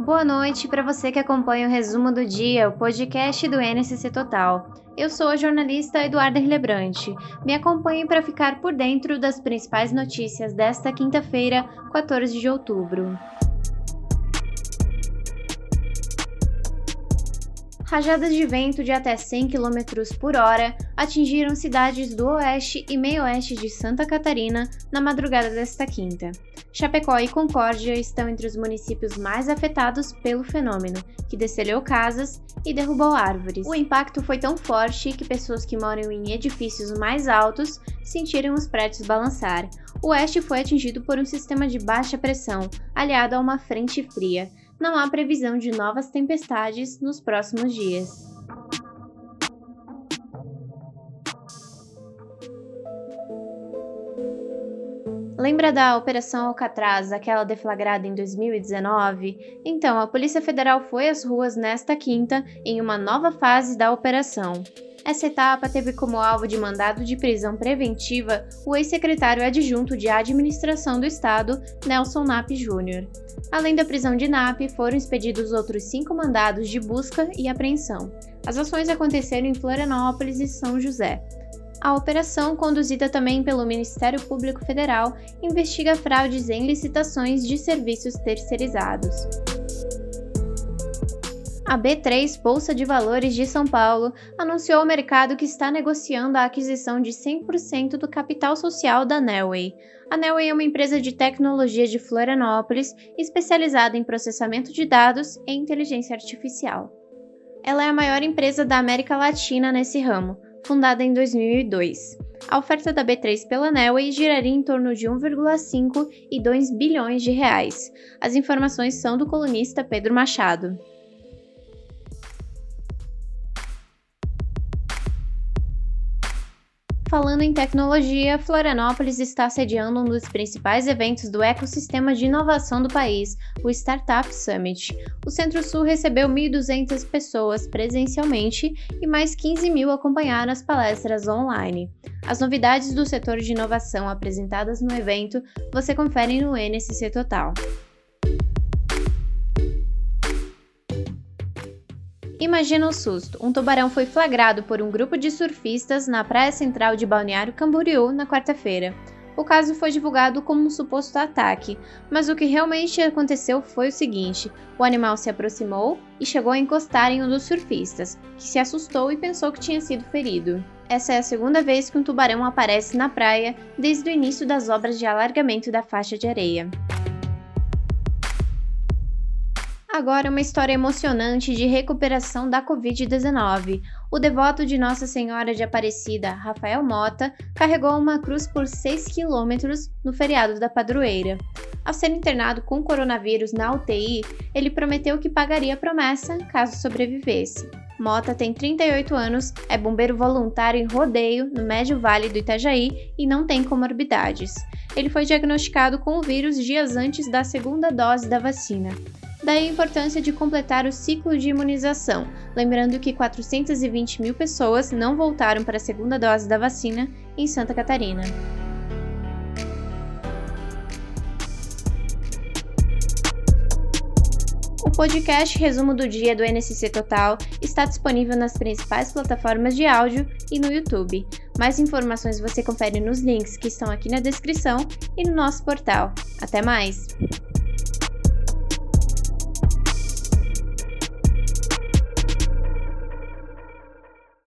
Boa noite para você que acompanha o resumo do dia, o podcast do NCC Total. Eu sou a jornalista Eduarda Hillebrante. Me acompanhe para ficar por dentro das principais notícias desta quinta-feira, 14 de outubro. Rajadas de vento de até 100 km por hora atingiram cidades do oeste e meio-oeste de Santa Catarina na madrugada desta quinta. Chapecó e Concórdia estão entre os municípios mais afetados pelo fenômeno, que destelhou casas e derrubou árvores. O impacto foi tão forte que pessoas que moram em edifícios mais altos sentiram os prédios balançar. O oeste foi atingido por um sistema de baixa pressão, aliado a uma frente fria não há previsão de novas tempestades nos próximos dias. Lembra da Operação Alcatraz, aquela deflagrada em 2019? Então, a Polícia Federal foi às ruas nesta quinta em uma nova fase da operação. Essa etapa teve como alvo de mandado de prisão preventiva o ex-secretário adjunto de Administração do Estado, Nelson Nap Jr. Além da prisão de Nap, foram expedidos outros cinco mandados de busca e apreensão. As ações aconteceram em Florianópolis e São José. A operação, conduzida também pelo Ministério Público Federal, investiga fraudes em licitações de serviços terceirizados. A B3 Bolsa de Valores de São Paulo anunciou ao mercado que está negociando a aquisição de 100% do capital social da Nelway. A Nelway é uma empresa de tecnologia de Florianópolis especializada em processamento de dados e inteligência artificial. Ela é a maior empresa da América Latina nesse ramo, fundada em 2002. A oferta da B3 pela Nelway giraria em torno de 1,5 e 2 bilhões de reais. As informações são do colunista Pedro Machado. Falando em tecnologia, Florianópolis está sediando um dos principais eventos do ecossistema de inovação do país, o Startup Summit. O Centro-Sul recebeu 1.200 pessoas presencialmente e mais 15 mil acompanharam as palestras online. As novidades do setor de inovação apresentadas no evento você confere no NSC Total. Imagina o susto: um tubarão foi flagrado por um grupo de surfistas na praia central de Balneário Camboriú na quarta-feira. O caso foi divulgado como um suposto ataque, mas o que realmente aconteceu foi o seguinte: o animal se aproximou e chegou a encostar em um dos surfistas, que se assustou e pensou que tinha sido ferido. Essa é a segunda vez que um tubarão aparece na praia desde o início das obras de alargamento da faixa de areia. Agora uma história emocionante de recuperação da Covid-19. O devoto de Nossa Senhora de Aparecida, Rafael Mota, carregou uma cruz por 6 quilômetros no feriado da padroeira. Ao ser internado com coronavírus na UTI, ele prometeu que pagaria a promessa caso sobrevivesse. Mota tem 38 anos, é bombeiro voluntário em rodeio no Médio Vale do Itajaí e não tem comorbidades. Ele foi diagnosticado com o vírus dias antes da segunda dose da vacina. Daí a importância de completar o ciclo de imunização, lembrando que 420 mil pessoas não voltaram para a segunda dose da vacina em Santa Catarina. O podcast Resumo do Dia do NSC Total está disponível nas principais plataformas de áudio e no YouTube. Mais informações você confere nos links que estão aqui na descrição e no nosso portal. Até mais!